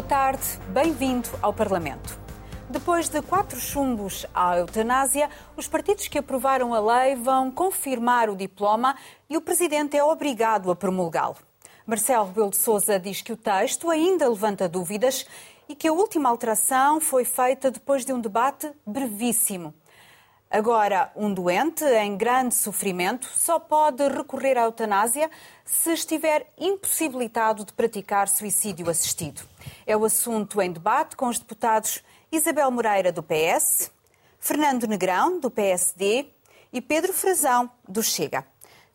Boa tarde, bem-vindo ao Parlamento. Depois de quatro chumbos à eutanásia, os partidos que aprovaram a lei vão confirmar o diploma e o Presidente é obrigado a promulgá-lo. Marcelo Rebelo de Sousa diz que o texto ainda levanta dúvidas e que a última alteração foi feita depois de um debate brevíssimo. Agora, um doente em grande sofrimento só pode recorrer à eutanásia se estiver impossibilitado de praticar suicídio assistido. É o assunto em debate com os deputados Isabel Moreira, do PS, Fernando Negrão, do PSD e Pedro Frazão, do Chega.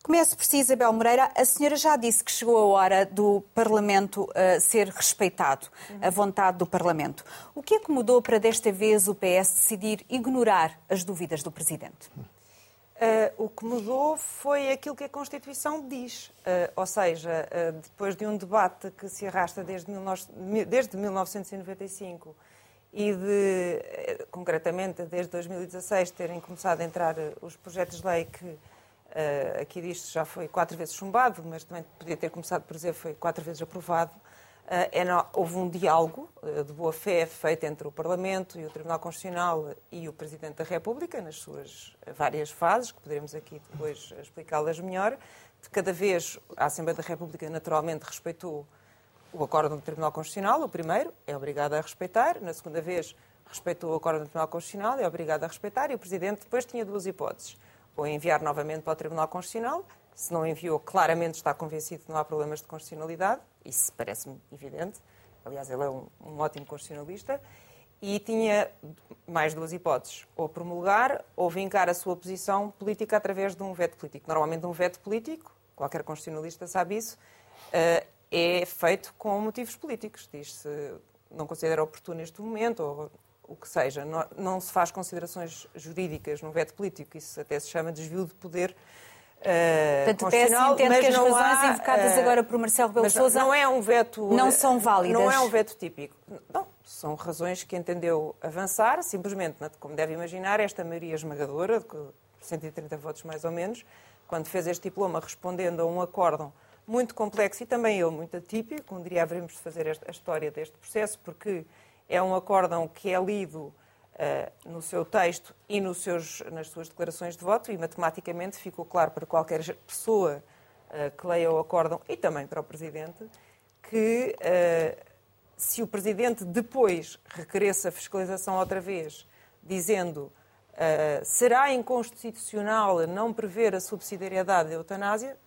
Começo por si, Isabel Moreira. A senhora já disse que chegou a hora do Parlamento uh, ser respeitado, a vontade do Parlamento. O que é que mudou para desta vez o PS decidir ignorar as dúvidas do Presidente? Uh, o que mudou foi aquilo que a Constituição diz. Uh, ou seja, depois de um debate que se arrasta desde, 19, desde 1995 e de, concretamente, desde 2016 terem começado a entrar os projetos de lei que Uh, aqui disto já foi quatro vezes chumbado, mas também podia ter começado por dizer foi quatro vezes aprovado. Uh, houve um diálogo uh, de boa fé feito entre o Parlamento e o Tribunal Constitucional e o Presidente da República, nas suas várias fases, que poderemos aqui depois explicá-las melhor. De cada vez a Assembleia da República naturalmente respeitou o acordo do Tribunal Constitucional, o primeiro, é obrigada a respeitar. Na segunda vez, respeitou o acordo do Tribunal Constitucional, é obrigada a respeitar. E o Presidente depois tinha duas hipóteses ou enviar novamente para o Tribunal Constitucional. Se não enviou, claramente está convencido que não há problemas de constitucionalidade. Isso parece-me evidente. Aliás, ele é um, um ótimo constitucionalista. E tinha mais duas hipóteses: ou promulgar ou vincar a sua posição política através de um veto político. Normalmente, um veto político, qualquer constitucionalista sabe isso, eh, é feito com motivos políticos. Diz-se não considera oportuno neste momento, ou o que seja. Não, não, se faz considerações jurídicas no veto político, isso até se chama desvio de poder. Uh, Portanto, constitucional, entende que as razões há, invocadas uh, agora por Marcelo Rebelo Sousa não é um veto não são válidas. Não é um veto típico. Não, são razões que entendeu avançar, simplesmente, como deve imaginar, esta maioria esmagadora, de 130 votos mais ou menos, quando fez este diploma respondendo a um acórdão muito complexo e também ele muito atípico, um dia haveremos de fazer esta, a história deste processo, porque é um acórdão que é lido uh, no seu texto e nos seus, nas suas declarações de voto e matematicamente ficou claro para qualquer pessoa uh, que leia o acórdão e também para o Presidente que uh, se o Presidente depois requeresse a fiscalização outra vez, dizendo será inconstitucional não prever a subsidiariedade da eutanásia,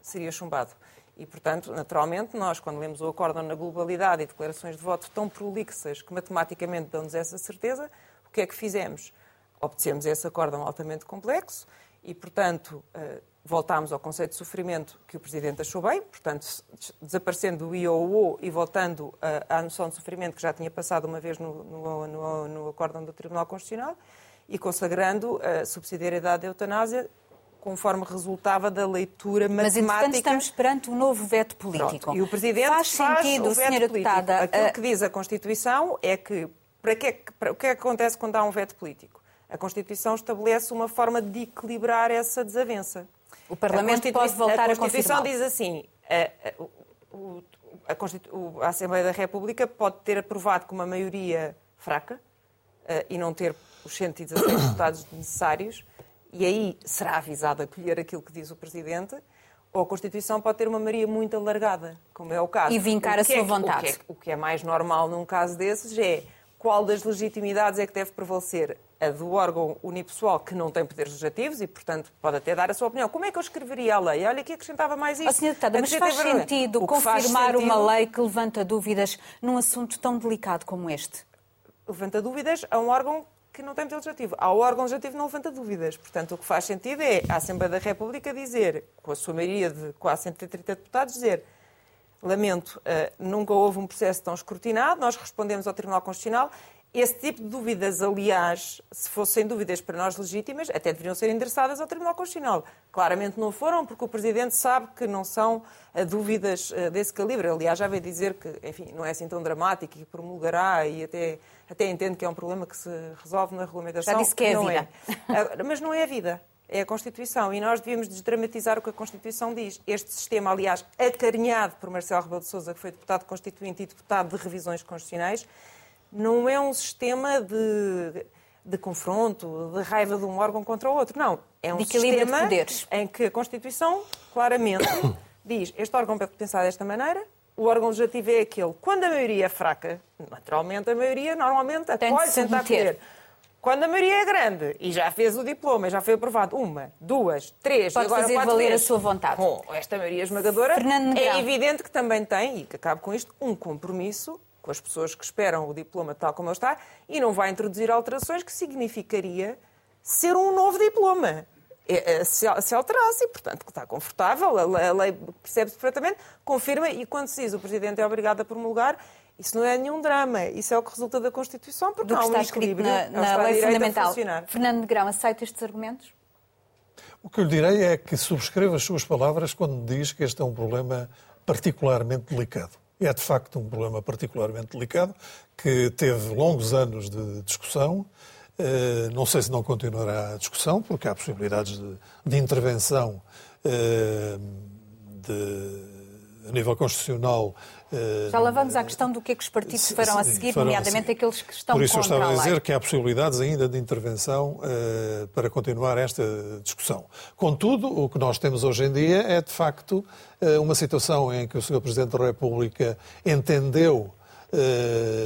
seria chumbado. E, portanto, naturalmente, nós, quando lemos o acórdão na globalidade e declarações de voto tão prolixas que matematicamente dão-nos essa certeza, o que é que fizemos? Obtecemos esse acórdão altamente complexo e, portanto, eh, voltámos ao conceito de sofrimento que o Presidente achou bem, portanto, desaparecendo o I ou o e voltando à noção de sofrimento que já tinha passado uma vez no, no, no, no acórdão do Tribunal Constitucional e consagrando a subsidiariedade da eutanásia conforme resultava da leitura matemática. Mas, entretanto, estamos perante um novo veto político. Pronto. E o Presidente faz, faz sentido, o veto senhora político. Deputada, Aquilo que diz a Constituição é que, para que, para, o que é que acontece quando há um veto político? A Constituição estabelece uma forma de equilibrar essa desavença. O Parlamento pode voltar a. A Constituição diz assim, a, a, a, a, Assembleia da República pode ter aprovado com uma maioria fraca uh, e não ter os 116 deputados necessários, e aí será avisado a colher aquilo que diz o Presidente, ou a Constituição pode ter uma maioria muito alargada, como é o caso. E vincar a sua é, vontade. O que, é, o que é mais normal num caso desses é qual das legitimidades é que deve prevalecer? A do órgão unipessoal que não tem poderes legislativos e, portanto, pode até dar a sua opinião. Como é que eu escreveria a lei? Olha, aqui acrescentava mais isso. Oh, senhora deputada, mas faz sentido confirmar faz sentido... uma lei que levanta dúvidas num assunto tão delicado como este? Levanta dúvidas a um órgão que não tem poder legislativo. Ao órgão legislativo não levanta dúvidas. Portanto, o que faz sentido é a Assembleia da República dizer, com a sua maioria de quase 130 deputados, dizer lamento, uh, nunca houve um processo tão escrutinado, nós respondemos ao Tribunal Constitucional. Esse tipo de dúvidas, aliás, se fossem dúvidas para nós legítimas, até deveriam ser endereçadas ao Tribunal Constitucional. Claramente não foram, porque o Presidente sabe que não são uh, dúvidas uh, desse calibre. Aliás, já veio dizer que, enfim, não é assim tão dramático e promulgará e até até entendo que é um problema que se resolve na regulamentação. Já disse que é a vida. É. Mas não é a vida. é a Constituição e nós devíamos desdramatizar o que a Constituição diz. Este sistema, aliás, acarinhado por Marcelo Rebelo de Sousa, que foi deputado constituinte e deputado de revisões constitucionais, não é um sistema de, de confronto, de raiva de um órgão contra o outro. Não. É um sistema em que a Constituição claramente diz este órgão pode pensar desta maneira, o órgão legislativo é aquele. Quando a maioria é fraca, naturalmente a maioria normalmente acolhe tentar poder. Quando a maioria é grande e já fez o diploma, já foi aprovado uma, duas, três, Pode e agora fazer quatro valer vezes, a sua vontade. Com esta maioria esmagadora, é evidente que também tem, e que acaba com isto, um compromisso com as pessoas que esperam o diploma tal como ele está e não vai introduzir alterações que significaria ser um novo diploma. É, é, se, alterasse, e, portanto, que está confortável, a lei percebe-se perfeitamente, confirma, e quando se diz o Presidente é obrigado a promulgar, isso não é nenhum drama. Isso é o que resulta da Constituição, porque Do há um equilíbrio na, na lei fundamental. Fernando Negrão, aceita estes argumentos? O que eu lhe direi é que subscrevo as suas palavras quando diz que este é um problema particularmente delicado. É de facto um problema particularmente delicado que teve longos anos de discussão. Eh, não sei se não continuará a discussão, porque há possibilidades de, de intervenção eh, de, a nível constitucional Já lá vamos à questão do que é que os partidos farão a seguir, farão nomeadamente a seguir. aqueles que estão Por isso eu estava a dizer que há possibilidades ainda de intervenção uh, para continuar esta discussão. Contudo, o que nós temos hoje em dia é, de facto, uh, uma situação em que o Sr. Presidente da República entendeu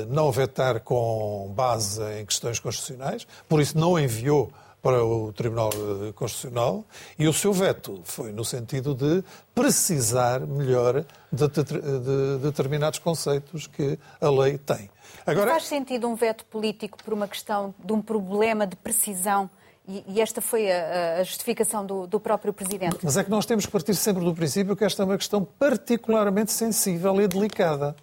não vetar com base em questões constitucionais, por isso não enviou para o Tribunal Constitucional e o seu veto foi no sentido de precisar melhor de, de, de determinados conceitos que a lei tem. Agora... Faz sentido um veto político por uma questão de um problema de precisão e, esta foi a, justificação do, do, próprio Presidente. Mas é que nós temos que partir sempre do princípio que esta é uma questão particularmente sensível e delicada.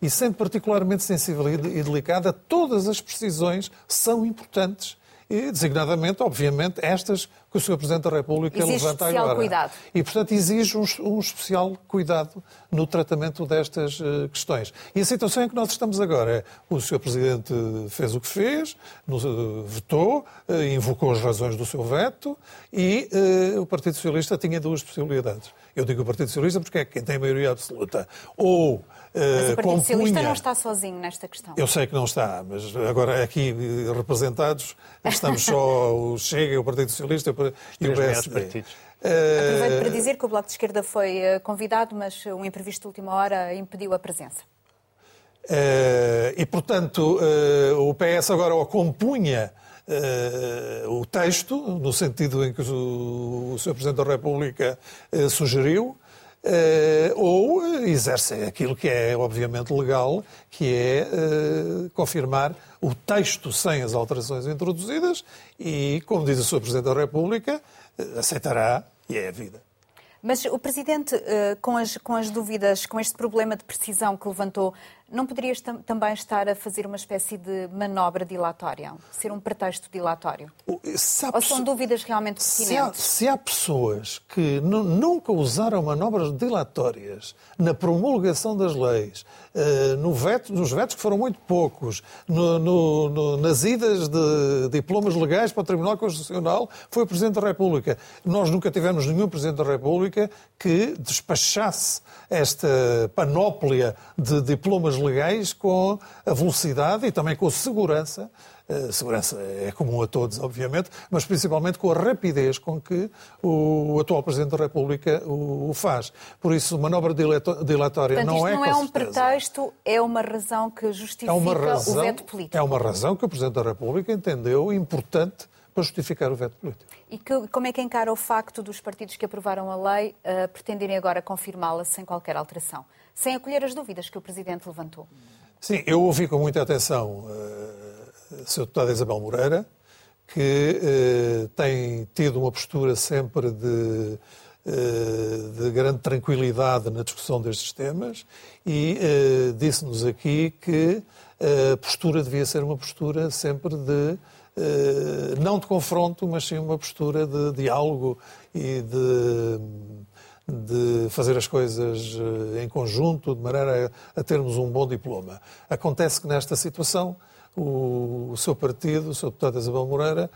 E sendo particularmente sensível e delicada, todas as precisões são importantes e, designadamente, obviamente, estas que o Sr. Presidente da República exige levanta especial agora. Cuidado. E, portanto, exige um, um, especial cuidado no tratamento destas uh, questões. E a situação em que nós estamos agora é o Sr. Presidente fez o que fez, nos, uh, vetou, uh, invocou as razões do seu veto e o Partido Socialista tinha duas possibilidades. Eu digo o Partido Socialista porque é quem tem maioria absoluta. Ou mas o Partido compunha... Socialista não está sozinho nesta questão. Eu sei que não está, mas agora aqui representados estamos só o Chega, o Partido Socialista e o PSD. Aproveito para dizer que o Bloco de Esquerda foi eh, convidado, mas um imprevisto de última hora impediu a presença. Uh, e, portanto, uh, o PS agora o compunha uh, o texto, no sentido em que o, o Sr. Presidente da República sugeriu, Uh, ou exercem aquilo que é obviamente legal, que é uh, confirmar o texto sem as alterações introduzidas e, como diz o Sr. Presidente da República, uh, aceitará e é a vida. Mas o Presidente, com as, com as dúvidas, com este problema de precisão que levantou, não poderias tam também estar a fazer uma espécie de manobra dilatória? Ser um pretexto dilatório? Ou são dúvidas realmente pertinentes? Se há, se há pessoas que nunca usaram manobras dilatórias na promulgação das leis, uh, no veto, nos vetos que foram muito poucos, no, no, no, nas idas de diplomas legais para o Tribunal Constitucional, foi o Presidente da República. Nós nunca tivemos nenhum Presidente da República que despachasse esta panóplia de diplomas legais com a velocidade e também com a segurança. A segurança é comum a todos, obviamente, mas principalmente com a rapidez com que o atual Presidente da República o faz. Por isso, manobra dilatória Portanto, não é. não é um pretexto, é uma razão que justifica é razão, o veto político. É uma razão que o Presidente da República entendeu importante para justificar o veto político. E que, como é que encara o facto dos partidos que aprovaram a lei uh, pretenderem agora confirmá-la sem qualquer alteração, sem acolher as dúvidas que o Presidente levantou? Sim, eu ouvi com muita atenção a Sra. Deputada Isabel Moreira, que uh, tem tido uma postura sempre de, de grande tranquilidade na discussão destes temas e disse-nos aqui que a postura devia ser uma postura sempre de eh, não de confronto, mas sim uma postura de diálogo e de, de fazer as coisas em conjunto, de maneira a termos um bom diploma. Acontece que nesta situação o, seu partido, o seu deputado Isabel Moreira,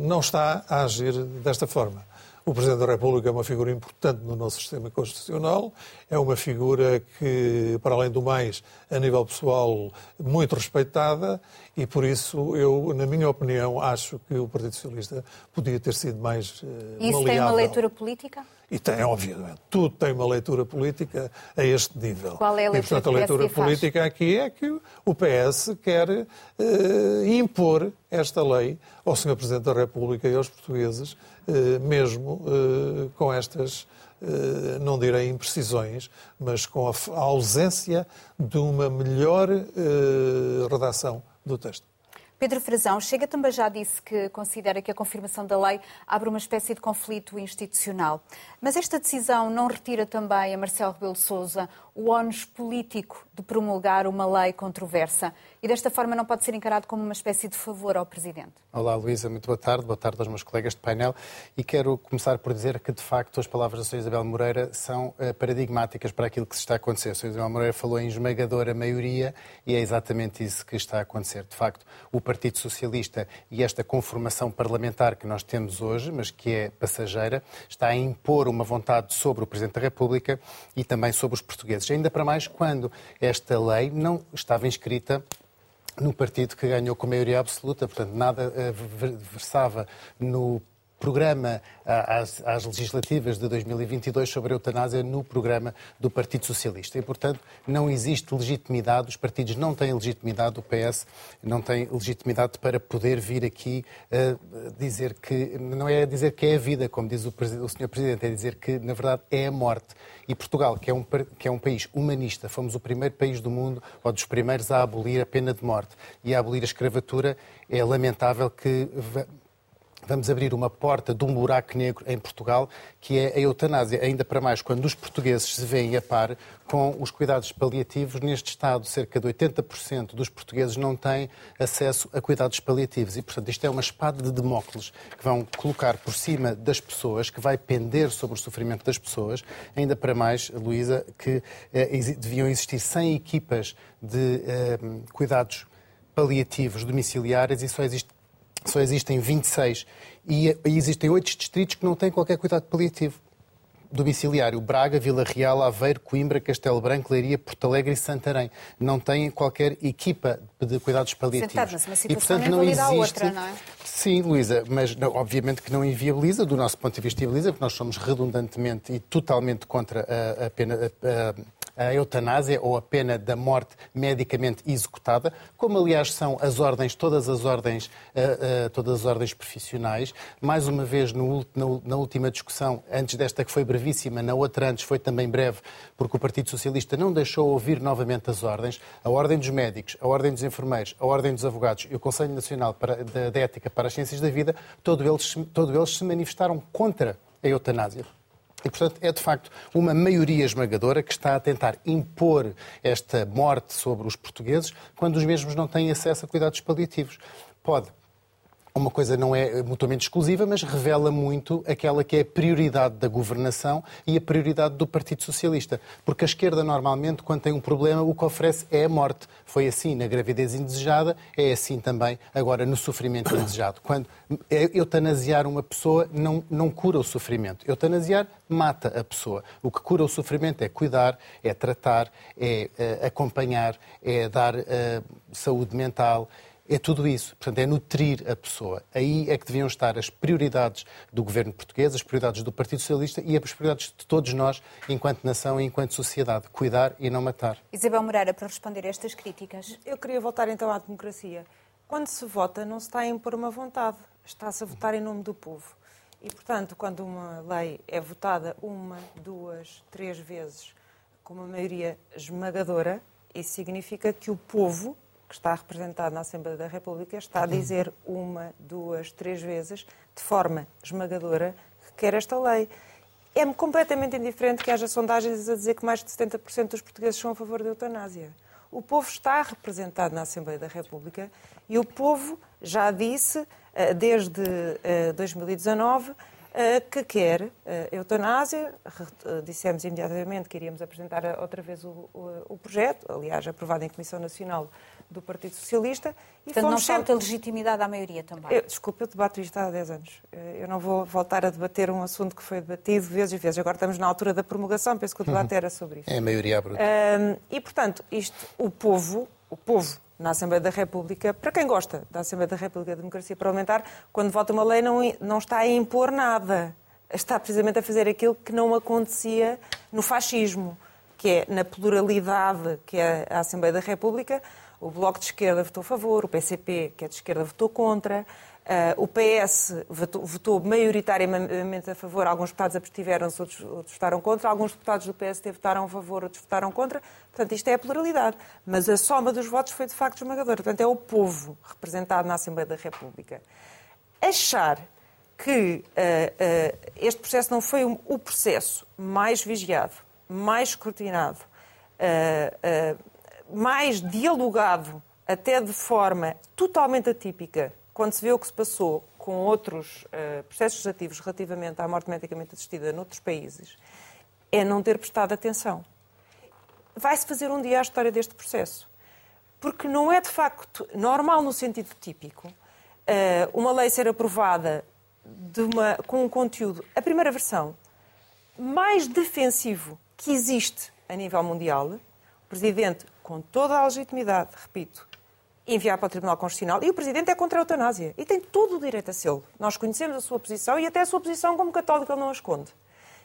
não está a agir desta forma. O Presidente da República é uma figura importante no nosso sistema constitucional, é uma figura que, para além do mais, a nível pessoal, muito respeitada e, por isso, eu, na minha opinião, acho que o Partido Socialista podia ter sido mais uh, Isso maleável. tem uma leitura política? E tem, obviamente. Tudo tem uma leitura política a este nível. Qual é a leitura e, portanto, a leitura política faz? aqui é que o PS quer uh, impor esta lei ao Sr. Presidente da República e aos portugueses, uh, mesmo uh, com estas, não direi imprecisões, mas com a ausência de uma melhor redação do texto. Pedro Frazão, Chega também já disse que considera que a confirmação da lei abre uma espécie de conflito institucional. Mas esta decisão não retira também a Marcelo Rebelo Sousa o ónus político de promulgar uma lei controversa e desta forma não pode ser encarado como uma espécie de favor ao Presidente? Olá, Luísa, muito boa tarde. Boa tarde aos meus colegas de painel. E quero começar por dizer que, de facto, as palavras da Sra. Isabel Moreira são uh, paradigmáticas para aquilo que se está a acontecer. A Sra. Isabel Moreira falou em esmagadora maioria e é exatamente isso que está a acontecer. De facto, o Partido Socialista e esta conformação parlamentar que nós temos hoje, mas que é passageira, está a impor uma vontade sobre o Presidente da República e também sobre os portugueses. Ainda para mais quando esta lei não estava inscrita no partido que ganhou com maioria absoluta, portanto, nada eh, versava no programa às, às, legislativas de 2022 sobre a eutanásia no programa do Partido Socialista. E, portanto, não existe legitimidade, os partidos não têm legitimidade, o PS não tem legitimidade para poder vir aqui uh, dizer que, não é dizer que é a vida, como diz o, o Sr. Presidente, é dizer que, na verdade, é a morte. E Portugal, que é, um, que é um país humanista, fomos o primeiro país do mundo, ou dos primeiros a abolir a pena de morte e a abolir a escravatura, é lamentável que vamos abrir uma porta de um buraco negro em Portugal, que é a eutanásia. Ainda para mais, quando os portugueses se veem a par com os cuidados paliativos, neste Estado, cerca de 80% dos portugueses não têm acesso a cuidados paliativos. E, portanto, isto é uma espada de Demócles que vão colocar por cima das pessoas, que vai pender sobre o sofrimento das pessoas. Ainda para mais, Luísa, que eh, deviam existir 100 equipas de eh, cuidados paliativos domiciliários e só existe só existem 26 e, e existem oito distritos que não têm qualquer cuidado paliativo domiciliário. Braga, Vila Real, Aveiro, Coimbra, Castelo Branco, Leiria, Porto Alegre e Santarém. Não têm qualquer equipa de cuidados paliativos. Uma e, portanto, não existe... outra, não é? Sim, Luísa, mas não, obviamente que não inviabiliza, do nosso ponto de vista inviabiliza, porque nós somos redundantemente e totalmente contra a, a pena... A, a, a eutanásia ou a pena da morte medicamente executada, como aliás são as ordens, todas as ordens, uh, uh, todas as ordens profissionais. Mais uma vez, no, na, última discussão, antes desta que foi brevíssima, na outra antes foi também breve, porque o Partido Socialista não deixou ouvir novamente as ordens, a Ordem dos Médicos, a Ordem dos Enfermeiros, a Ordem dos Advogados e o Conselho Nacional de, de Ética para as Ciências da Vida, todos eles, todos eles se manifestaram contra a eutanásia. E, portanto, é de facto uma maioria esmagadora que está a tentar impor esta morte sobre os portugueses quando os mesmos não têm acesso a cuidados paliativos. Pode uma coisa não é mutuamente exclusiva, mas revela muito aquela que é a prioridade da governação e a prioridade do Partido Socialista. Porque a esquerda, normalmente, quando tem um problema, o que oferece é a morte. Foi assim na gravidez indesejada, é assim também agora no sofrimento indesejado. Quando eutanasiar uma pessoa não, não cura o sofrimento. Eutanasiar mata a pessoa. O que cura o sofrimento é cuidar, é tratar, é uh, acompanhar, é dar uh, saúde mental, é tudo isso. Portanto, é nutrir a pessoa. Aí é que deviam estar as prioridades do governo português, as prioridades do Partido Socialista e as prioridades de todos nós, enquanto nação e enquanto sociedade. Cuidar e não matar. Isabel Moreira, para responder a estas críticas. Eu queria voltar então à democracia. Quando se vota, não se está a impor uma vontade, está-se a votar em nome do povo. E, portanto, quando uma lei é votada uma, duas, três vezes com uma maioria esmagadora, isso significa que o povo que está representado na Assembleia da República está a dizer uma, duas, três vezes, de forma esmagadora, que quer esta lei. É-me completamente indiferente que haja sondagens a dizer que mais de 70% dos portugueses são a favor da eutanásia. O povo está representado na Assembleia da República e o povo já disse, eh, desde 2019, eh, que quer eutanásia. Dissemos imediatamente que iríamos apresentar outra vez o, o, o projeto, aliás, aprovado em Comissão Nacional do Partido Socialista. E Portanto, não falta sempre... legitimidade à maioria também. Eu, desculpe, eu debato isto há 10 anos. Eh, eu não vou voltar a debater um assunto que foi debatido vezes e vezes. Agora estamos na altura da promulgação, penso que o debate uhum. era sobre isso. É a maioria bruta. Um, e, portanto, isto, o povo, o povo na Assembleia da República, para quem gosta da Assembleia da República da Democracia Parlamentar, quando vota uma lei não, não está a impor nada. Está precisamente a fazer aquilo que não acontecia no fascismo, que é na pluralidade que é a Assembleia da República, o Bloco de Esquerda votou a favor, o PCP, que é de esquerda, votou contra. Uh, o PS votou, votou, maioritariamente a favor, alguns deputados abstiveram-se, outros, outros, votaram contra, alguns deputados do PST votaram a favor, outros votaram contra. Portanto, isto é a pluralidade. Mas a soma dos votos foi de facto esmagadora. Portanto, é o povo representado na Assembleia da República. Achar que uh, uh, este processo não foi o processo mais vigiado, mais escrutinado, mais dialogado, até de forma totalmente atípica, quando se vê o que se passou com outros uh, processos legislativos relativamente à morte medicamente assistida noutros países, é não ter prestado atenção. Vai-se fazer um dia a história deste processo. Porque não é de facto normal no sentido típico uh, uma lei ser aprovada uma, com um conteúdo, a primeira versão, mais defensivo que existe a nível mundial. O Presidente com toda a legitimidade, repito, enviar para o Tribunal Constitucional. E o Presidente é contra a eutanásia. E tem todo o direito a ser. Nós conhecemos a sua posição e até a sua posição como católico ele não a esconde.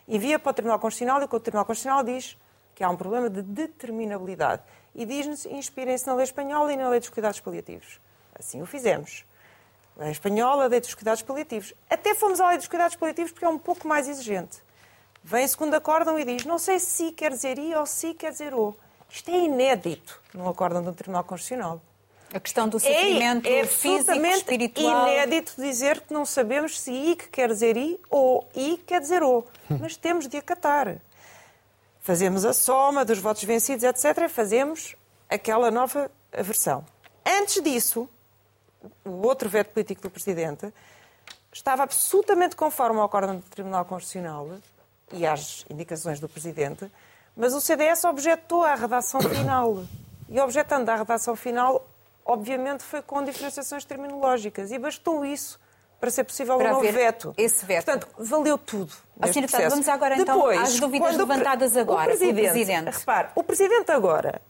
Envia para o Tribunal Constitucional e o Tribunal Constitucional diz que há um problema de determinabilidade. E diz-nos, inspirem-se na lei espanhola e na lei dos cuidados paliativos. Assim o fizemos. Lei espanhola, lei dos cuidados paliativos. Até fomos à lei dos cuidados paliativos porque é um pouco mais exigente. Vem segundo acórdão e diz, não sei se quer dizer I ou se quer dizer O. Isto é inédito num acórdão do Tribunal Constitucional. A questão do sofrimento é, é físico, espiritual. inédito dizer que não sabemos se I quer dizer I ou I quer dizer O. Mas temos de acatar. Fazemos a soma dos votos vencidos, etc. Fazemos aquela nova versão. Antes disso, o outro veto político do Presidente estava absolutamente conforme ao acórdão do Tribunal Constitucional e às indicações do Presidente, mas o CDS objetou à redação final. E objetando à redação final, obviamente foi com diferenciações terminológicas. E bastou isso para ser possível para um novo veto. Esse veto. Portanto, valeu tudo. Assim, vamos agora então Depois, às dúvidas levantadas agora. O presidente, o presidente. Repare, o Presidente agora,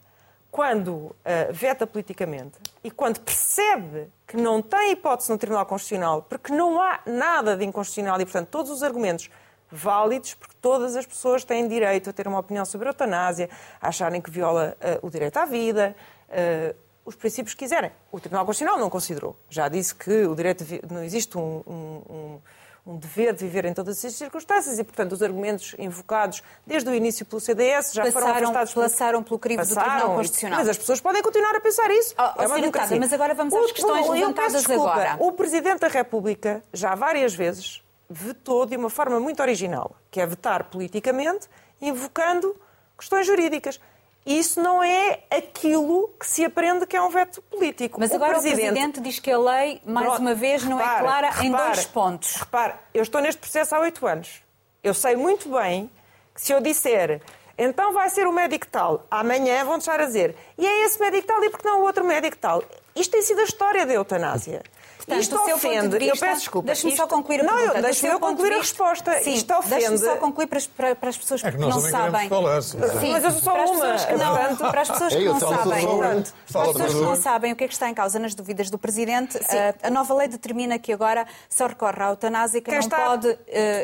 quando uh, veta politicamente e quando percebe que não tem hipótese no Tribunal Constitucional, porque não há nada de inconstitucional e, portanto, todos os argumentos válidos, porque todas as pessoas têm direito a ter uma opinião sobre a eutanásia, a acharem que viola uh, o direito à vida, uh, os princípios que quiserem. O Tribunal Constitucional não considerou. Já disse que o direito não existe um, um, um, dever de viver em todas as circunstâncias e, portanto, os argumentos invocados desde o início pelo CDS já passaram, foram afastados. Passaram pelo crivo passaram, do Tribunal Constitucional. Mas as pessoas podem continuar a pensar isso. Oh, é uma deputada, mas agora vamos às questões o, levantadas desculpa, agora. O Presidente da República, já várias vezes, vetou de uma forma muito original, que é vetar politicamente, invocando questões jurídicas. Isso não é aquilo que se aprende que é um veto político. Mas agora o Presidente, o Presidente diz que a lei, mais Pronto, uma vez, não é repara, é clara repara, em dois pontos. Repare, eu estou neste processo há oito anos. Eu sei muito bem que se eu disser então vai ser o médico tal, amanhã vão deixar a dizer e é esse médico tal e porque não o outro médico tal. Isto tem sido a história da eutanásia. Portanto, isto ofende. Vista, eu peço desculpa. Deixe-me só concluir a não, pergunta. Não, deixe-me concluir a resposta. Sim, isto ofende. Deixe-me só concluir para as, para, para as pessoas é que, que não sabem. Falar, sim, mas eu sou só para uma. As não, portanto, para as pessoas que não sabem. Para as pessoas que não sabem o que é que está em causa nas dúvidas do Presidente, a, a nova lei determina que agora só recorre à eutanásia que não pode uh,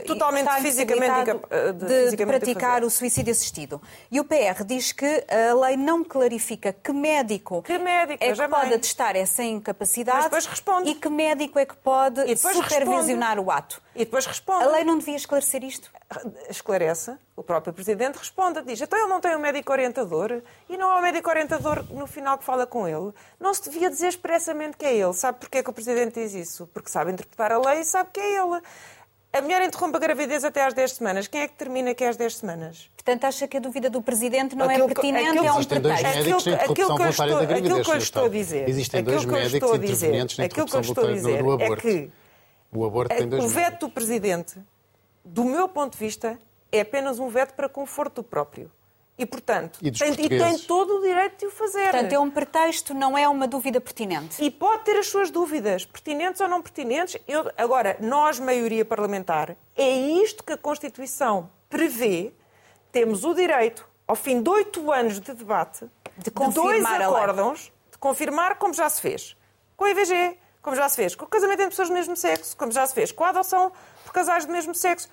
totalmente fisicamente de, de praticar o suicídio assistido. E o PR diz que a lei não clarifica que médico, que médico é que pode atestar essa incapacidade e que médico é que pode supervisionar responde. o ato. E depois responde. A lei não devia esclarecer isto? Esclarece. O próprio Presidente responde. Diz, então ele não tem um médico orientador e não há um médico orientador no final que fala com ele. Não se devia dizer expressamente que é ele. Sabe porquê que o Presidente diz isso? Porque sabe interpretar a lei e sabe que é ele. A mulher interrompe a gravidez até às 10 semanas. Quem é que determina que é às 10 semanas? Portanto, acha que a dúvida do Presidente não é aquilo, é pertinente, aquilo, é um Existem dois médicos em interrupção voluntária da gravidez. Aquilo que eu estou a dizer, Existem dois médicos intervenientes na interrupção voluntária do aborto. É que o aborto tem dois o veto do Presidente do meu ponto de vista, é apenas um veto para conforto próprio. E, portanto, E tem, e tem todo o direito de o fazer. Portanto, é um pretexto, não é uma dúvida pertinente. E pode ter as suas dúvidas, pertinentes ou não pertinentes. Eu- agora, nós, maioria parlamentar, é isto que a Constituição prevê. Temos o direito, ao fim de oito anos de debate, De dois confirmar a lei. acórdãos, de confirmar como já se fez. Com a IVG, como já se fez. Com o casamento entre pessoas do mesmo sexo, como já se fez. Com a adoção por casais do mesmo sexo.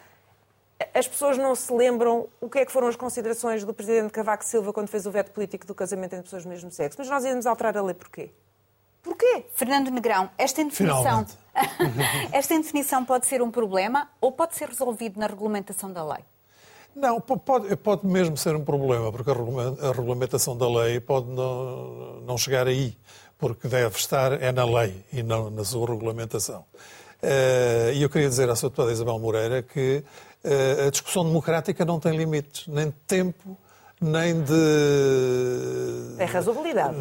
As pessoas não se lembram o que é que foram as considerações do Presidente Cavaco Silva quando fez o veto político do casamento entre pessoas do mesmo sexo. Mas nós íamos alterar a lei porquê? Porquê? Fernando Negrão, esta indefinição, esta indefinição pode ser um problema ou pode ser resolvido na regulamentação da lei? Não, po- pode, pode mesmo ser um problema, porque a regula- a regulamentação da lei pode não, não chegar aí, porque deve estar é na lei e não na sua regulamentação. Eh, E eu queria dizer à sua deputada Isabel Moreira que a discussão democrática não tem limites, nem de tempo, nem de... É razoabilidade.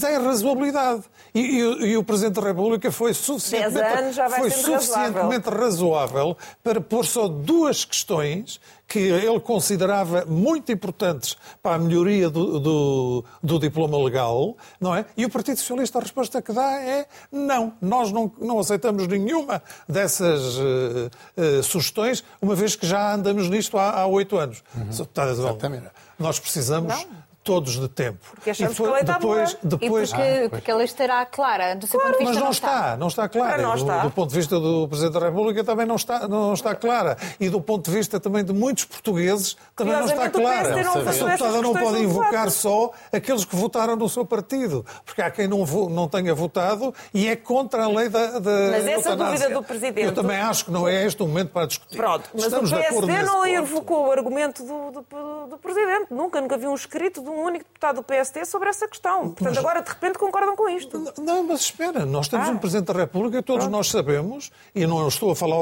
Tem razoabilidade. E, e- e o Presidente da República foi suficientemente, Dez anos já vai foi suficientemente razoável para pôr só duas questões que ele considerava muito importantes para a melhoria do, do, do diploma legal, não é? E o Partido Socialista, a resposta que dá é não, nós não, não aceitamos nenhuma dessas eh, eh, sugestões, uma vez que já andamos nisto há oito anos. Deputada Isabel, Exatamente. Nós precisamos Não. todos de tempo. Porque achamos E que a lei está depois, boa. depois, e porque, porque ela estará clara, do seu ponto de vista mas não está, não está clara. Para nós Do- está. Do, ponto de vista do Presidente da República também não está, não está clara. E do ponto de vista também de muitos portugueses também não está clara. A deputada não pode invocar só aqueles que votaram no seu partido. Porque há quem não, não tenha votado e é contra a lei da, da Mas essa eutanásia. dúvida do Presidente- Eu também acho que não é este o momento para discutir. Pronto, mas Estamos o PSD não invocou o argumento do, do- do Presidente. Nunca, nunca vi um escrito de um único deputado do PSD sobre essa questão. Portanto, Mas- agora de repente concordam com isto. Não, mas espera, nós temos Ah. um Presidente da República e todos nós sabemos, e não estou a, falar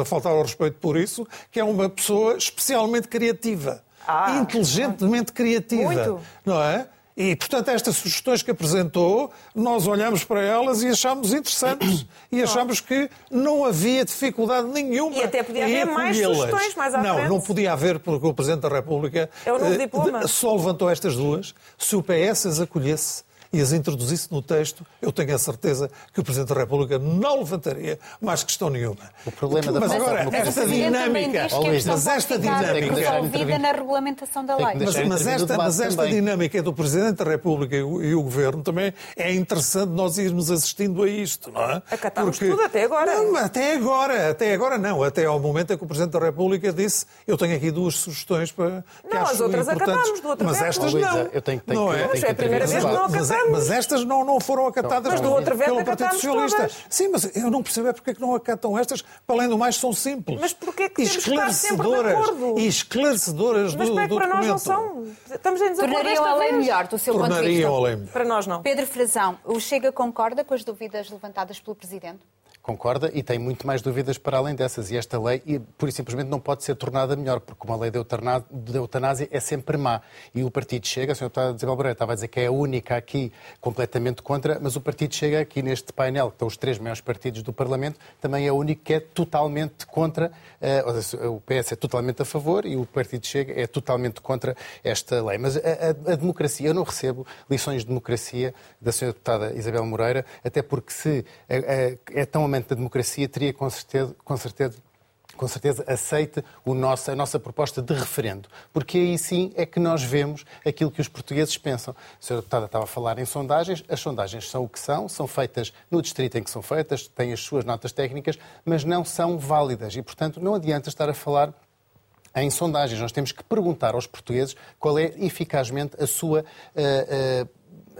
a faltar ao respeito por isso, que é uma pessoa especialmente criativa. Ah. inteligentemente criativa. Muito. Não é? E, portanto, estas sugestões que apresentou, nós olhamos para elas e achamos interessantes. E achamos que não havia dificuldade nenhuma E até podia haver mais sugestões mais à Não, frente. não podia haver, porque o Presidente da República É o novo eh, diploma. só levantou estas duas. Se o PS as acolhesse e as introduzisse no texto, eu tenho a certeza que o Presidente da República não levantaria mais questão nenhuma. O problema da Mas agora, de Mas esta dinâmica, diz que a Luís, questão mas esta dinâmica- resolvida na regulamentação da lei. mas, mas esta, mas esta dinâmica do Presidente da República e o, e o Governo também é interessante nós irmos assistindo a isto, não é? Acatámos tudo até agora. Não, até agora, até agora não. Até ao momento em que o Presidente da República disse eu tenho aqui duas sugestões para que Não, acho as outras importantes. acatámos do outro Mas estas não. eu tenho- tenho não que- é? Mas é a primeira vez que não mas, acatamos. mas estas não, não foram acatadas Mas do pelo outro veto Partido acatámos Socialista. todas. Sim, mas eu não percebo é porque é que não acatam estas, para além do mais são simples. Mas porquê é que temos que estar sempre de esclarecedoras. acordo? E esclarecedoras Mas do, para, do para nós não são. Estamos em desacordo Tornariam a lei melhor, do seu ponto de Tornariam vista. Para nós não. Pedro Frazão, o Chega concorda com as dúvidas levantadas pelo Presidente? Concorda e tem muito mais dúvidas para além dessas. E esta lei, pura e simplesmente, não pode ser tornada melhor, porque uma lei de eutanásia é sempre má. E o Partido Chega, a senhora Isabel Moreira estava a dizer que é a única aqui completamente contra, mas o Partido Chega, aqui neste painel, que estão os três maiores partidos do Parlamento, também é o único que é totalmente contra, eh, o PS é totalmente a favor e o Partido Chega é totalmente contra esta lei. Mas a, a- a democracia, eu não recebo lições de democracia da senhora deputada Isabel Moreira, até porque se eh, é tão amante da democracia, teria com certeza, com certeza com certeza aceite o nosso, a nossa proposta de referendo, porque aí sim é que nós vemos aquilo que os portugueses pensam. A senhora deputada estava a falar em sondagens, as sondagens são o que são, são feitas no distrito em que são feitas, têm as suas notas técnicas, mas não são válidas e, portanto, não adianta estar a falar em sondagens. Nós temos que perguntar aos portugueses qual é eficazmente a sua. eh, eh,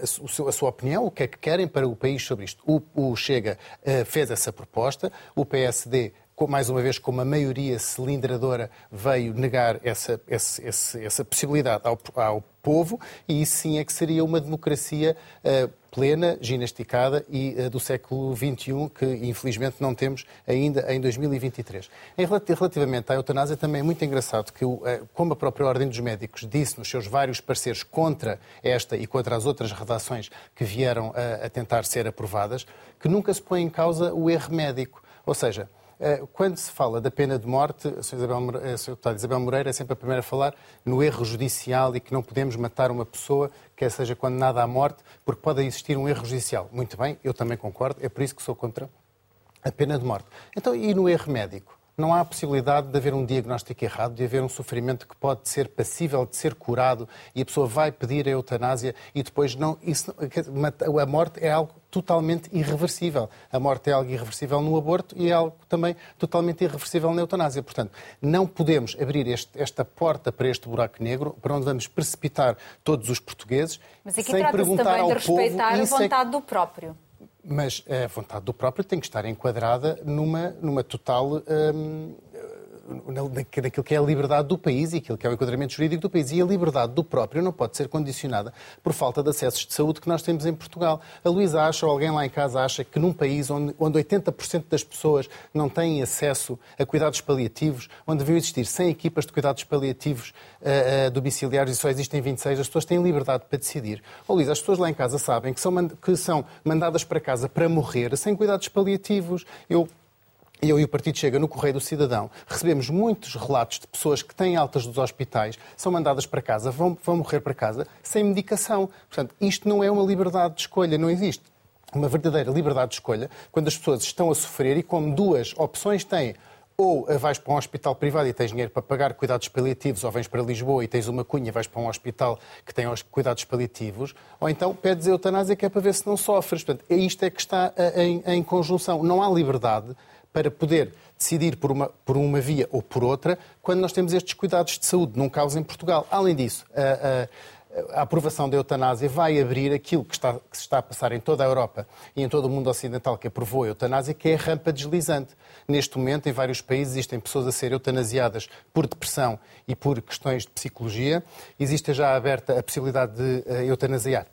a a sua opinião, o que é que querem para o país sobre isto. O, Chega eh, fez essa proposta, o PSD, mais uma vez, com uma maioria cilindradora, veio negar essa, esse- essa possibilidade ao, ao povo, e isso sim é que seria uma democracia eh, plena, ginasticada e eh, do século XXI, que infelizmente não temos ainda em 2023. Em relati- relativamente à eutanásia, também é muito engraçado que, eh, como a própria Ordem dos Médicos disse nos seus vários pareceres contra esta e contra as outras redações que vieram a, tentar ser aprovadas, que nunca se põe em causa o erro médico. Ou seja, quando se fala da pena de morte, a Sra. Isabel, Moreira, a Sra. Isabel Moreira é sempre a primeira a falar no erro judicial e que não podemos matar uma pessoa, quer seja condenada à morte, porque pode existir um erro judicial. Muito bem, eu também concordo, é por isso que sou contra a pena de morte. Então, e no erro médico? Não há a possibilidade de haver um diagnóstico errado, de haver um sofrimento que pode ser passível de ser curado e a pessoa vai pedir a eutanásia e depois não. Isso, a morte é algo totalmente irreversível. A morte é algo irreversível no aborto e é algo também totalmente irreversível na eutanásia. Portanto, não podemos abrir este, esta porta para este buraco negro, para onde vamos precipitar todos os portugueses, Mas aqui sem perguntar também ao de respeitar povo, a vontade do próprio. Mas a vontade do próprio tem que estar enquadrada numa, numa total hum, daquilo que é a liberdade do país e aquilo que é o enquadramento jurídico do país. E a liberdade do próprio não pode ser condicionada por falta de acessos de saúde que nós temos em Portugal. A Luísa acha, ou alguém lá em casa acha, que num país onde, onde 80% das pessoas não têm acesso a cuidados paliativos, onde deviam existir 100 equipas de cuidados paliativos uh, uh, domiciliários e só existem 26, as pessoas têm liberdade para decidir. Oh, Luísa, as pessoas lá em casa sabem que são, que são mandadas para casa para morrer sem cuidados paliativos. Eu eu e o Partido Chega no Correio do Cidadão recebemos muitos relatos de pessoas que têm altas dos hospitais, são mandadas para casa, vão, vão morrer para casa sem medicação. Portanto, isto não é uma liberdade de escolha, não existe uma verdadeira liberdade de escolha quando as pessoas estão a sofrer e como duas opções têm ou vais para um hospital privado e tens dinheiro para pagar cuidados paliativos, ou vens para Lisboa e tens uma cunha e vais para um hospital que tem os cuidados paliativos, ou então pedes a eutanásia que é para ver se não sofres. Portanto, é isto é que está em, em conjunção. Não há liberdade para poder decidir por uma, por uma via ou por outra quando nós temos estes cuidados de saúde num caos em Portugal. Além disso, a, a, a aprovação da eutanásia vai abrir aquilo que está, que se está a passar em toda a Europa e em todo o mundo ocidental que aprovou a eutanásia, que é a rampa deslizante. Neste momento, em vários países, existem pessoas a ser eutanasiadas por depressão e por questões de psicologia. Existe já aberta a possibilidade de uh, eutanasiar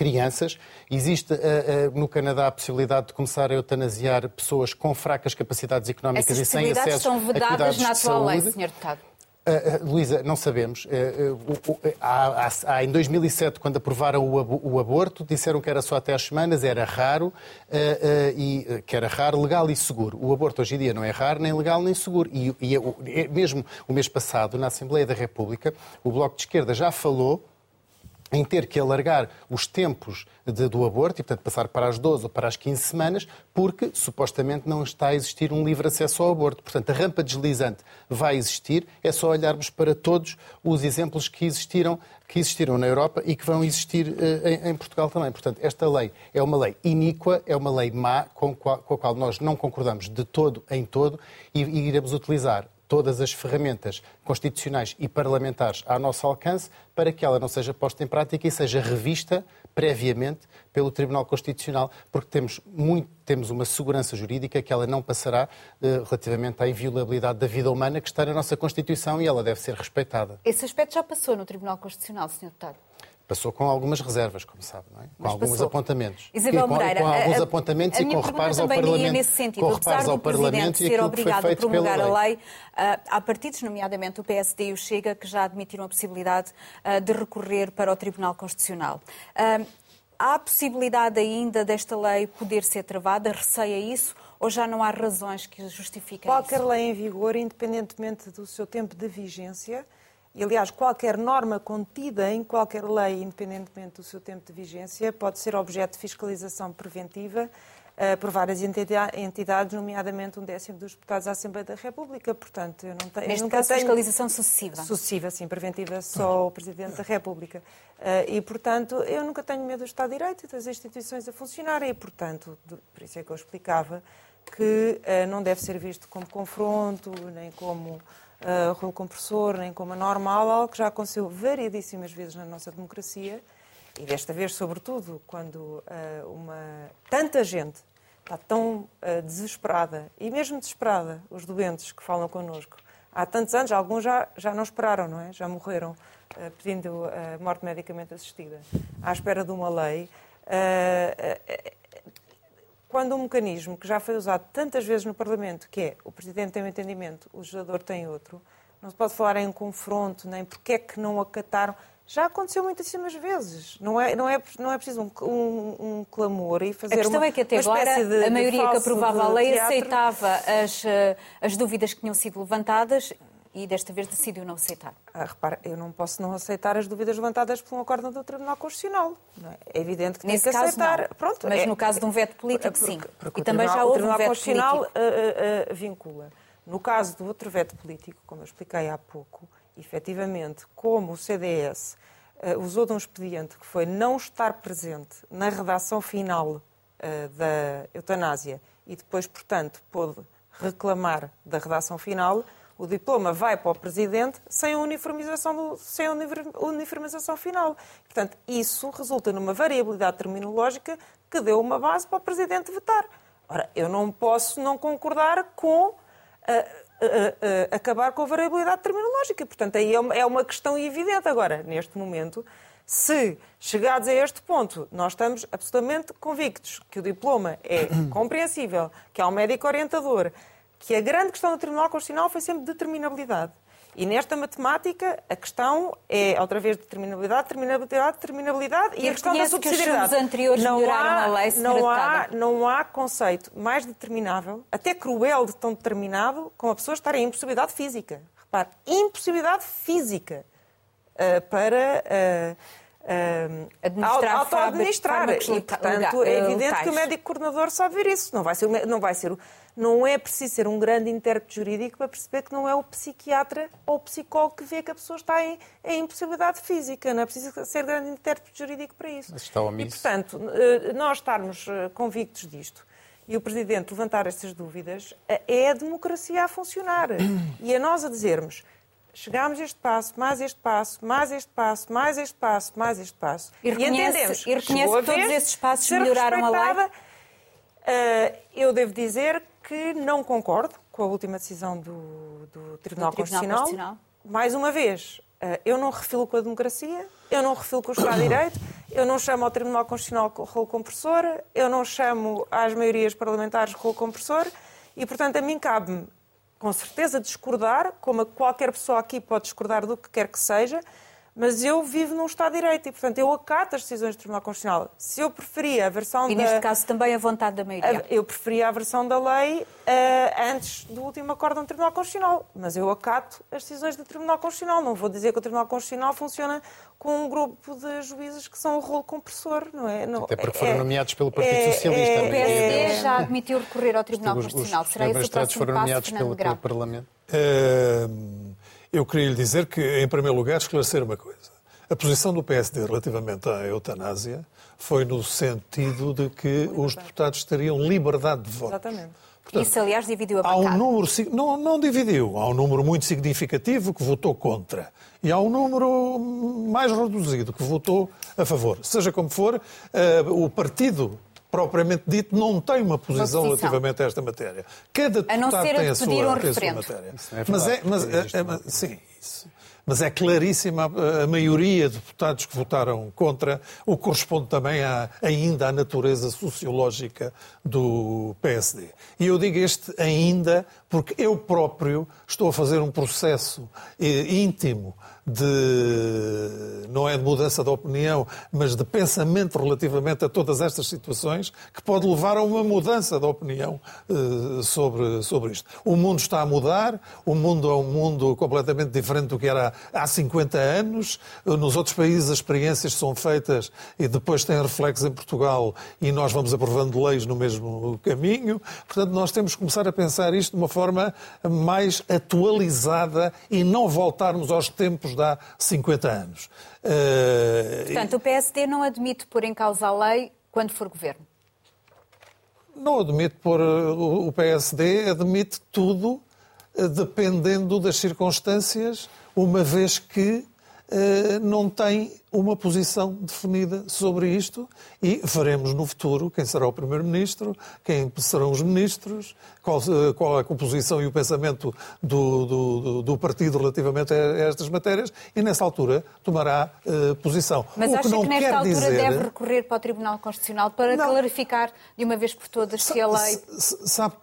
crianças. Existe uh, uh, no Canadá a possibilidade de começar a eutanasiar pessoas com fracas capacidades económicas e sem acesso são vedadas na atual lei, Sr. Deputado. Uh, uh, Luísa, não sabemos. Uh, há, há, há, em 2007, quando aprovaram o, o, aborto, disseram que era só até as semanas, era raro, e, que era raro, legal e seguro. O aborto hoje em dia não é raro, nem legal, nem seguro. E, e mesmo o mês passado, na Assembleia da República, o Bloco de Esquerda já falou em ter que alargar os tempos de, do aborto e, portanto, passar para as 12 ou para as 15 semanas, porque supostamente não está a existir um livre acesso ao aborto. Portanto, a rampa deslizante vai existir, é só olharmos para todos os exemplos que existiram, que existiram na Europa e que vão existir uh, em, em, Portugal também. Portanto, esta lei é uma lei iníqua, é uma lei má, com, com a qual nós não concordamos de todo em todo e, e iremos utilizar todas as ferramentas constitucionais e parlamentares ao nosso alcance para que ela não seja posta em prática e seja revista previamente pelo Tribunal Constitucional, porque temos, muito, temos uma segurança jurídica que ela não passará eh, relativamente à inviolabilidade da vida humana que está na nossa Constituição e ela deve ser respeitada. Esse aspecto já passou no Tribunal Constitucional, Sr. Deputado? Passou com algumas reservas, como sabe, não é? com Mas alguns passou. apontamentos. Isabel com, Moreira, com alguns a, apontamentos a e com reparos ao Parlamento. nesse sentido, com apesar do ao Parlamento ser obrigado a promulgar a lei, uh, há partidos, nomeadamente o PSD e o Chega, que já admitiram a possibilidade uh, de recorrer para o Tribunal Constitucional. Uh, há a possibilidade ainda desta lei poder ser travada? Receia isso? Ou já não há razões que justifiquem Qualquer isso? lei em vigor, independentemente do seu tempo de vigência, e, aliás, qualquer norma contida em qualquer lei, independentemente do seu tempo de vigência, pode ser objeto de fiscalização preventiva uh, por várias entidades, nomeadamente um décimo dos deputados à Assembleia da República. Portanto, eu não tenho. Neste nunca caso, tenho... fiscalização sucessiva. Sucessiva, sim, preventiva só o Presidente da República. Uh, e, portanto, eu nunca tenho medo do Estado de Direito e das instituições a funcionarem. E, portanto, por isso é que eu explicava que uh, não deve ser visto como confronto, nem como uh, rolo compressor, nem como a normal, algo que já aconteceu variedíssimas vezes na nossa democracia, e desta vez, sobretudo, quando uh, uma, tanta gente está tão uh, desesperada, e mesmo desesperada, os doentes que falam connosco, há tantos anos, alguns já, já não esperaram, não é? Já morreram uh, pedindo morte medicamente assistida, à espera de uma lei. Quando um mecanismo que já foi usado tantas vezes no Parlamento, que é o Presidente tem um entendimento, o legislador tem outro, não se pode falar em confronto, nem porque é que não acataram. Já aconteceu muitíssimas vezes. Não é, não é, não é preciso um, um, um clamor e fazer A questão uma, é que até agora de, a maioria que aprovava a lei teatro. aceitava as, eh, as dúvidas que tinham sido levantadas e desta vez decidiu não aceitar. Ah, repara, eu não posso não aceitar as dúvidas levantadas por um acórdão do Tribunal Constitucional. É? é evidente que Nesse tem que caso, aceitar. não. Pronto, Mas é- no caso de um veto político, porque- sim. porque E o também já Tribunal- houve o Tribunal um veto Constitucional político. ah, ah, ah, vincula. No caso do outro veto político, como eu expliquei há pouco, efetivamente, como o CDS ah, usou de um expediente que foi não estar presente na redação final ah, da eutanásia e depois, portanto, pôde reclamar da redação final, o diploma vai para o Presidente sem a uniformização, do- sem a uniformização final. Portanto, isso resulta numa variabilidade terminológica que deu uma base para o Presidente vetar. Ora, eu não posso não concordar com ah, ah, ah, acabar com a variabilidade terminológica. Portanto, aí é uma, é uma questão evidente. Agora, neste momento, se chegados a este ponto, nós estamos absolutamente convictos que o diploma é compreensível, que há um médico orientador, que a grande questão do Tribunal Constitucional foi sempre determinabilidade. E nesta matemática, a questão é, outra vez, determinabilidade, determinabilidade, determinabilidade e, E a questão da reconhece que os subsidiariedade. anteriores melhoraram a lei, não há, não há conceito mais determinável, até cruel de tão determinado, como a pessoa estar em impossibilidade física. Repare, impossibilidade física ah, para ah, Administrar au- auto-administrar. E, portanto, é evidente que o médico coordenador sabe ver isso. Não vai ser, não vai ser, não é preciso ser um grande intérprete jurídico para perceber que não é o psiquiatra ou o psicólogo que vê que a pessoa está em, em impossibilidade física. Não é preciso ser grande intérprete jurídico para isso. Mas está e, portanto, eh, nós estarmos eh, convictos disto e o Presidente levantar estas dúvidas, é a democracia a funcionar. E a nós a dizermos, chegámos a este passo, mais este passo, mais este passo, mais este passo, mais este passo. E reconhece- entendemos e reconhece que todos vez esses passos melhoraram a lei? Eh, eu devo dizer que não concordo com a última decisão do, do Tribunal, Do Tribunal Constitucional. Constitucional. Mais uma vez, eh, eu não refilo com a democracia, eu não refilo com o Estado de Direito, eu não chamo ao Tribunal Constitucional rolo compressor, eu não chamo às maiorias parlamentares rolo compressor e, portanto, a mim cabe-me, com certeza, discordar, como qualquer pessoa aqui pode discordar do que quer que seja, mas eu vivo num Estado de Direito e, portanto, eu acato as decisões do Tribunal Constitucional. Se eu preferia a versão E da... neste caso também a vontade da maioria. Eu preferia a versão da lei eh, antes do último acórdão do Tribunal Constitucional. Mas eu acato as decisões do Tribunal Constitucional. Não vou dizer que o Tribunal Constitucional funciona com um grupo de juízes que são o rolo compressor, não é? Não, Até porque é- foram nomeados pelo Partido é- Socialista. é- O não PSD é- já admitiu recorrer ao Tribunal Os- Constitucional. os Será esse o próximo foram passo, nomeados Fernando pelo, pelo Parlamento. Hum, Eu queria lhe dizer que, em primeiro lugar, esclarecer uma coisa. A posição do PSD relativamente à eutanásia foi no sentido de que os deputados teriam liberdade de voto. Exatamente. Portanto, Isso, aliás, dividiu a Há um bancada. número, não, não dividiu, há um número muito significativo que votou contra. E há um número mais reduzido que votou a favor. Seja como for, eh, o partido propriamente dito não tem uma posição relativamente a esta matéria. Cada deputado tem a sua, um tem a sua matéria. É mas é, mas, é- é- sim, isso. Mas é claríssima a, a maioria de deputados que votaram contra, o que corresponde também à, ainda à natureza sociológica do PSD. E eu digo este ainda porque eu próprio estou a fazer um processo eh, íntimo de, não é de mudança de opinião, mas de pensamento relativamente a todas estas situações, que pode levar a uma mudança de opinião eh, sobre, sobre isto. O mundo está a mudar, o mundo é um mundo completamente diferente do que era há 50 anos. Nos outros países as experiências são feitas e depois têm reflexos em Portugal e nós vamos aprovando leis no mesmo caminho. Portanto, nós temos que começar a pensar isto de uma forma mais atualizada e não voltarmos aos tempos de há 50 anos. Eh, Portanto, o PSD não admite pôr em causa a lei quando for governo. Não admite pôr uh, o PSD, admite tudo uh, dependendo das circunstâncias, uma vez que não tem uma posição definida sobre isto e veremos no futuro quem será o Primeiro-Ministro, quem serão os ministros, qual, qual, é a composição e o pensamento do, do, do, partido relativamente a estas matérias e, nessa altura, tomará uh, posição. Mas o acha que, não que nesta altura dizer... deve recorrer para o Tribunal Constitucional para não. clarificar de uma vez por todas se a lei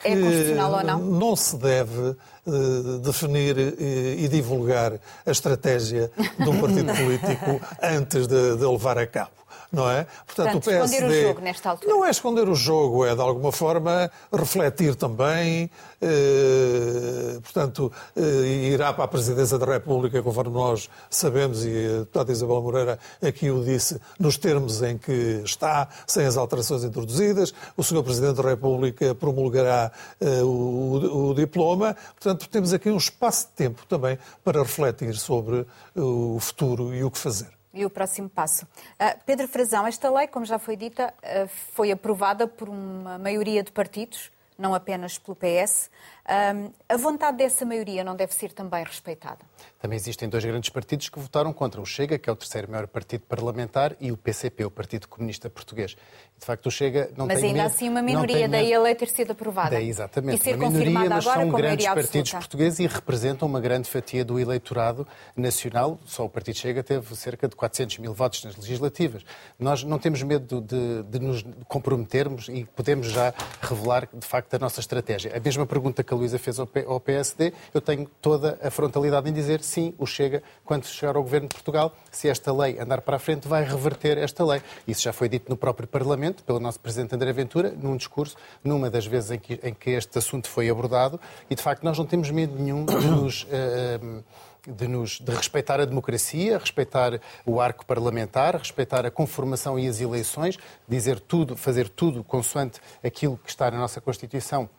é constitucional ou não? Não se deve uh, definir e divulgar a estratégia de um partido político antes de, de levar a cabo não é? Portanto, Portanto o PSD, esconder o jogo nesta altura. Não é esconder o jogo, é de alguma forma refletir também, eh, portanto, eh, irá para a Presidência da República, conforme nós sabemos, e a deputada Isabel Moreira aqui o disse, nos termos em que está, sem as alterações introduzidas, o Sr. Presidente da República promulgará eh, o, o diploma, portanto, temos aqui um espaço de tempo também para refletir sobre o futuro e o que fazer e o próximo passo. Uh, Pedro Frazão, esta lei, como já foi dita, uh, foi aprovada por uma maioria de partidos, não apenas pelo PS. Uh, a vontade dessa maioria não deve ser também respeitada? Também existem dois grandes partidos que votaram contra o Chega, que é o terceiro maior partido parlamentar, e o PCP, o Partido Comunista Português. De facto, o Chega não mas tem ainda medo, assim uma minoria, daí a lei ter sido aprovada. Daí, exatamente. E ser uma minoria, mas agora são grandes partidos absoluta. portugueses e representam uma grande fatia do eleitorado nacional. Só o Partido Chega teve cerca de 400 mil votos nas legislativas. Nós não temos medo de, de nos comprometermos e podemos já revelar, de facto, a nossa estratégia. A mesma pergunta que Luísa fez ao PSD, eu tenho toda a frontalidade em dizer sim, o Chega, quando chegar ao governo de Portugal, se esta lei andar para a frente, vai reverter esta lei. Isso já foi dito no próprio Parlamento, pelo nosso Presidente André Ventura, num discurso, numa das vezes em que, em que este assunto foi abordado, e de facto nós não temos medo nenhum de nos. Uh, de, nos, de, respeitar a democracia, respeitar o arco parlamentar, respeitar a conformação e as eleições, dizer tudo, fazer tudo consoante aquilo que está na nossa Constituição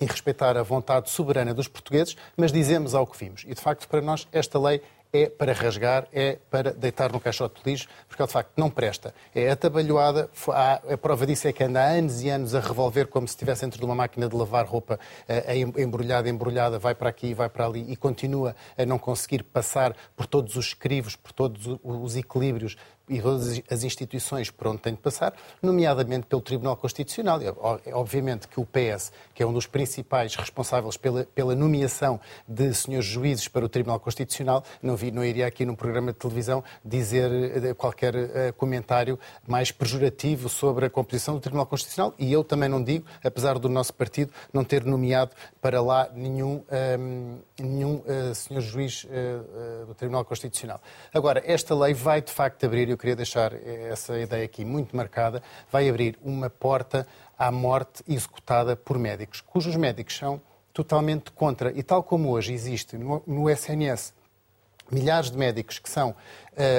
e respeitar a vontade soberana dos portugueses, mas dizemos ao que vimos. E, de facto, para nós, esta lei é para rasgar, é para deitar no caixote de lixo, porque de facto não presta. É atabalhoada, a prova disso é que anda há anos e anos a revolver como se estivesse dentro de uma máquina de lavar roupa, eh, embrulhada, embrulhada, vai para aqui, vai para ali e continua a não conseguir passar por todos os crivos, por todos os equilíbrios e todas as instituições por onde tem de passar, nomeadamente pelo Tribunal Constitucional. É, obviamente que o PS, que é um dos principais responsáveis pela, pela nomeação de senhores juízes para o Tribunal Constitucional, não, vi, não iria aqui num programa de televisão dizer eh, qualquer uh, comentário mais pejorativo sobre a composição do Tribunal Constitucional e eu também não digo, apesar do nosso partido não ter nomeado para lá nenhum, um, ehm, nenhum uh, senhor juiz uh, do Tribunal Constitucional. Agora, esta lei vai de facto abrir, eu queria deixar essa ideia aqui muito marcada, vai abrir uma porta à morte executada por médicos, cujos médicos são totalmente contra. E tal como hoje existe no, no SNS milhares de médicos que são uh,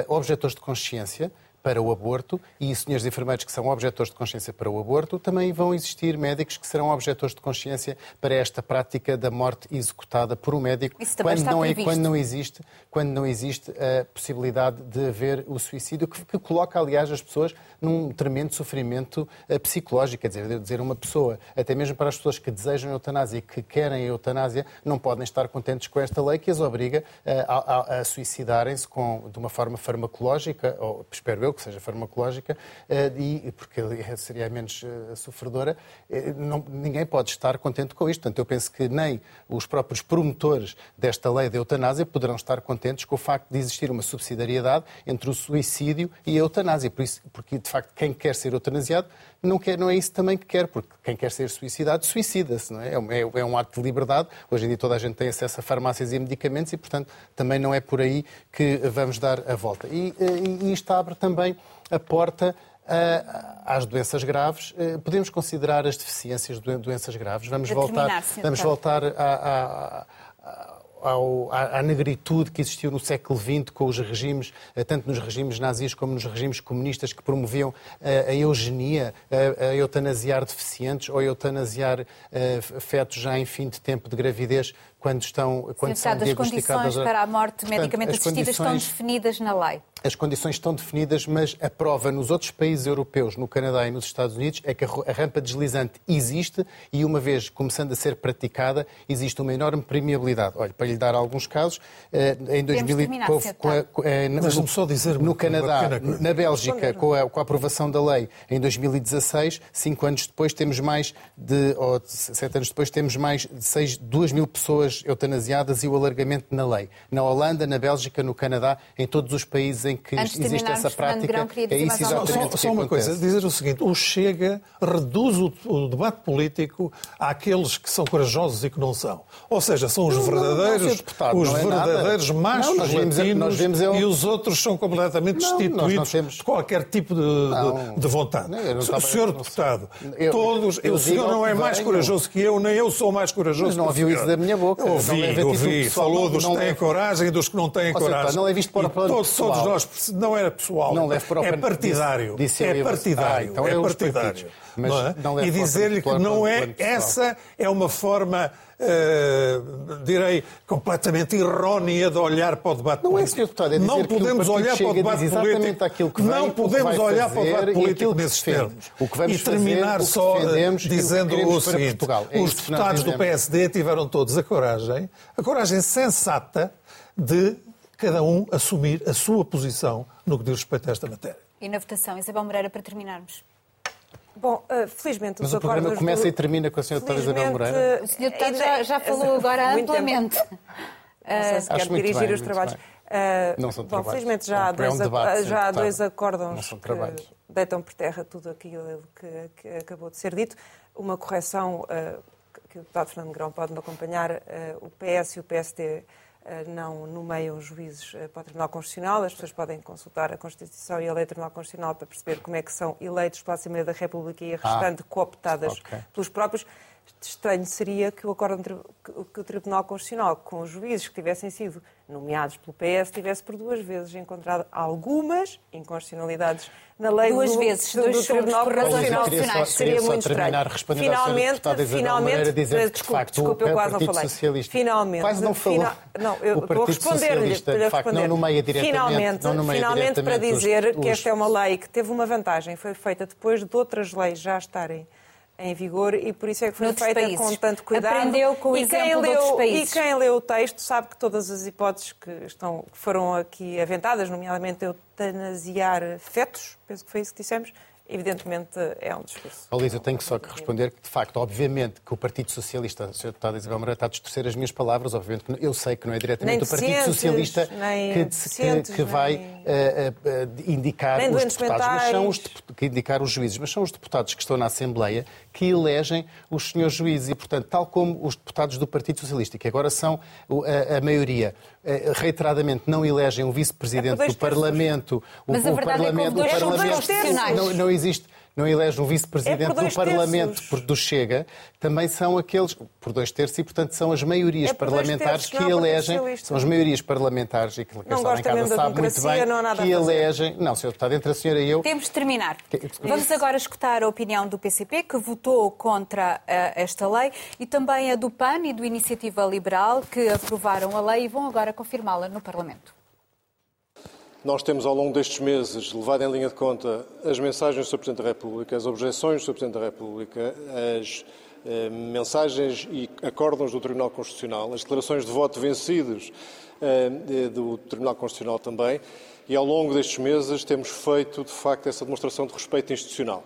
objetores de consciência, para o aborto e senhores enfermeiros que são objetores de consciência para o aborto, também vão existir médicos que serão objetores de consciência para esta prática da morte executada por um médico quando não, é, quando não existe quando não existe a possibilidade de haver o suicídio que, que coloca aliás as pessoas num tremendo sofrimento uh, psicológico, quer dizer, dizer uma pessoa, até mesmo para as pessoas que desejam a eutanásia e que querem a eutanásia, não podem estar contentes com esta lei que as obriga uh, a, a, a suicidarem-se de uma forma farmacológica, ou espero eu que seja farmacológica, eh, e, porque seria menos eh, sofredora, eh, não, ninguém pode estar contente com isto. Portanto, eu penso que nem os próprios promotores desta lei da eutanásia poderão estar contentes com o facto de existir uma subsidiariedade entre o suicídio e a eutanásia. Por isso, porque, de facto, quem quer ser eutanasiado não, quer, não é isso também que quer, porque quem quer ser suicidado, suicida-se. Não é? É, é, é um ato de liberdade. Hoje em dia toda a gente tem acesso a farmácias e a medicamentos e, portanto, também não é por aí que vamos dar a volta. E, e, isto abre também a porta às doenças graves. Eh, podemos considerar as deficiências de doenças graves. Vamos voltar, vamos voltar a, a ao, à, à, negritude que existiu no século XX com os regimes, eh, tanto nos regimes nazis como nos regimes comunistas, que promoviam a, eh, a eugenia, a, a, eutanasiar deficientes ou a eutanasiar a, eh, fetos já em fim de tempo de gravidez quando estão quando são diagnosticadas... As condições para a morte medicamente assistida condições... estão definidas na lei. as condições estão definidas, mas a prova nos outros países europeus, no Canadá e nos Estados Unidos, é que a rampa deslizante existe e, uma vez começando a ser praticada, existe uma enorme permeabilidade. Olha, para lhe dar alguns casos, eh, em 2000, com só dizer no Canadá, na Bélgica, com a, com a, aprovação da lei em 2016, cinco anos depois temos mais de, ou sete anos depois, temos mais de seis, duas mil pessoas eutanasiadas e o alargamento na lei. Na Holanda, na Bélgica, no Canadá, em todos os países em que Antes existe essa prática, Grão, é isso exatamente Só, só uma coisa, dizer o seguinte, o Chega reduz o, o, debate político àqueles que são corajosos e que não são. Ou seja, são os não, verdadeiros, não, deputado, os é verdadeiros nada. machos nós vemos, latinos nós vemos eu... e os outros são completamente destituídos temos... de qualquer tipo de, de, de vontade. o senhor deputado, eu, todos, eu, o senhor não é mais corajoso que eu, nem eu sou mais corajoso Mas não ouviu isso da minha boca. Eu ouvi, ouvi. Falou dos que têm coragem e dos que não têm coragem. Não é visto para o plano Todos nós nós, não era pessoal, não leve para o é partidário. Disse, disse é partidário. Ah, então é, é partidário. Mas não é? não e dizer-lhe que não é, essa é uma forma. Uh, direi, completamente errónea de olhar para o debate não político. É, deputado, é não podemos olhar para o debate político. Aquilo que vem, não podemos olhar para o debate político nesses termos. O que vamos e terminar fazer, só dizendo o, o seguinte: é os deputados do PSD tiveram todos a coragem, a coragem sensata de cada um assumir a sua posição no que diz respeito a esta matéria. E na votação, Isabel Moreira, para terminarmos. Bom, uh, felizmente Mas o programa começa do... e termina com a senhora Doutora Isabel Moreira. O senhor deputado já, já falou agora amplamente. Não sei se quer dirigir bem, os trabalhos. Uh, não são bom, trabalhos. felizmente já há dois, é um debate, já há dois acórdãos que deitam por terra tudo aquilo que, que, acabou de ser dito. Uma correção uh, que o deputado Fernando Grão pode me acompanhar. Uh, o PS e o PSD não nomeiam juízes eh, para o Tribunal Constitucional. As pessoas podem consultar a Constituição e a Lei do Tribunal Constitucional para perceber como é que são eleitos pela Assembleia da República e a ah, restante ah, cooptadas okay. pelos próprios. Estranho seria que o, acordo, que o Tribunal Constitucional, com os juízes que tivessem sido nomeados pelo PS, tivesse por duas vezes encontrado algumas inconstitucionalidades na lei duas do, vezes, do, do Tribunal Constitucional. Seria muito estranho. Finalmente, finalmente, dizer desculpe, que, de facto, desculpe, eu quase não falei. Socialista finalmente, quase não falou. Final, não, eu a responder-lhe. De facto, não nomeia diretamente. Finalmente, não nomeia finalmente diretamente para dizer os, que esta é uma lei que teve uma vantagem, foi feita depois de outras leis já estarem em vigor e por isso é que foi Noutros feita países. com tanto cuidado. Aprendeu com o e exemplo quem leu, países. E quem leu o texto sabe que todas as hipóteses que, estão, que foram aqui aventadas, nomeadamente eutanasiar fetos, penso que foi isso que dissemos, evidentemente é um discurso. Oh, eu tenho só que responder que, de facto, obviamente que o Partido Socialista, a senhora deputada Isabel Moreira está a distorcer as minhas palavras, obviamente que eu sei que não é diretamente o Partido Socialista que, que, que, vai uh, uh, indicar os deputados, mas são os, que indicar os juízes, mas são os deputados que estão na Assembleia que elegem os senhores juízes e, portanto, tal como os deputados do Partido Socialista, que agora são a, a maioria, reiteradamente não elegem um vice-presidente é do Parlamento, o, Mas a o Parlamento, é que o Parlamento não, não existe não elege um vice-presidente é do Parlamento por, do Chega, também são aqueles, por dois terços, e portanto são as maiorias é parlamentares que elegem, são as maiorias parlamentares, e que está em casa sabe muito bem, que elegem. Não, Sr. Deputado, entre a senhora e eu. Temos de terminar. Vamos agora escutar a opinião do PCP, que votou contra uh, esta lei, e também a do PAN e do Iniciativa Liberal, que aprovaram a lei e vão agora confirmá-la no Parlamento. Nós temos, ao longo destes meses, levado em linha de conta as mensagens do Sr. Presidente da República, as objeções do Sr. Presidente da República, as eh, mensagens e acórdãos do Tribunal Constitucional, as declarações de voto vencidos eh, do Tribunal Constitucional também, e ao longo destes meses temos feito, de facto, essa demonstração de respeito institucional.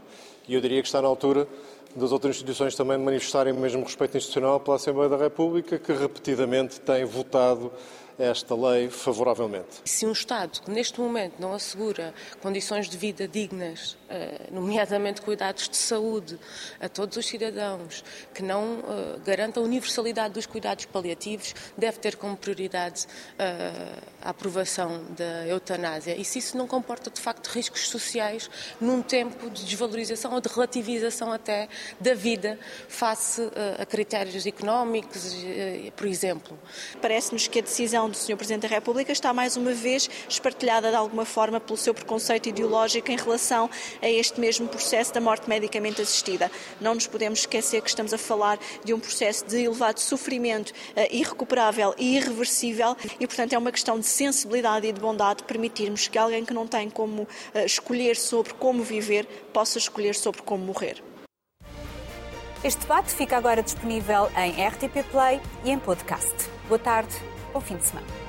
E eu diria que está na altura das outras instituições também manifestarem o mesmo respeito institucional pela Assembleia da República, que repetidamente tem votado esta lei favoravelmente. Se um Estado que neste momento não assegura condições de vida dignas, eh, nomeadamente cuidados de saúde a todos os cidadãos, que não eh, garanta a universalidade dos cuidados paliativos, deve ter como prioridade eh, a aprovação da eutanásia. E se isso não comporta de facto riscos sociais num tempo de desvalorização ou de relativização até da vida face a critérios económicos, por exemplo. Parece-nos que a decisão do Sr. Presidente da República está mais uma vez espartilhada de alguma forma pelo seu preconceito ideológico em relação a este mesmo processo da morte medicamente assistida. Não nos podemos esquecer que estamos a falar de um processo de elevado sofrimento uh, irrecuperável e irreversível e, portanto, é uma questão de sensibilidade e de bondade permitirmos que alguém que não tem como uh, escolher sobre como viver possa escolher sobre como morrer. Este debate fica agora disponível em RTP Play e em podcast. Boa tarde, bom fim de semana.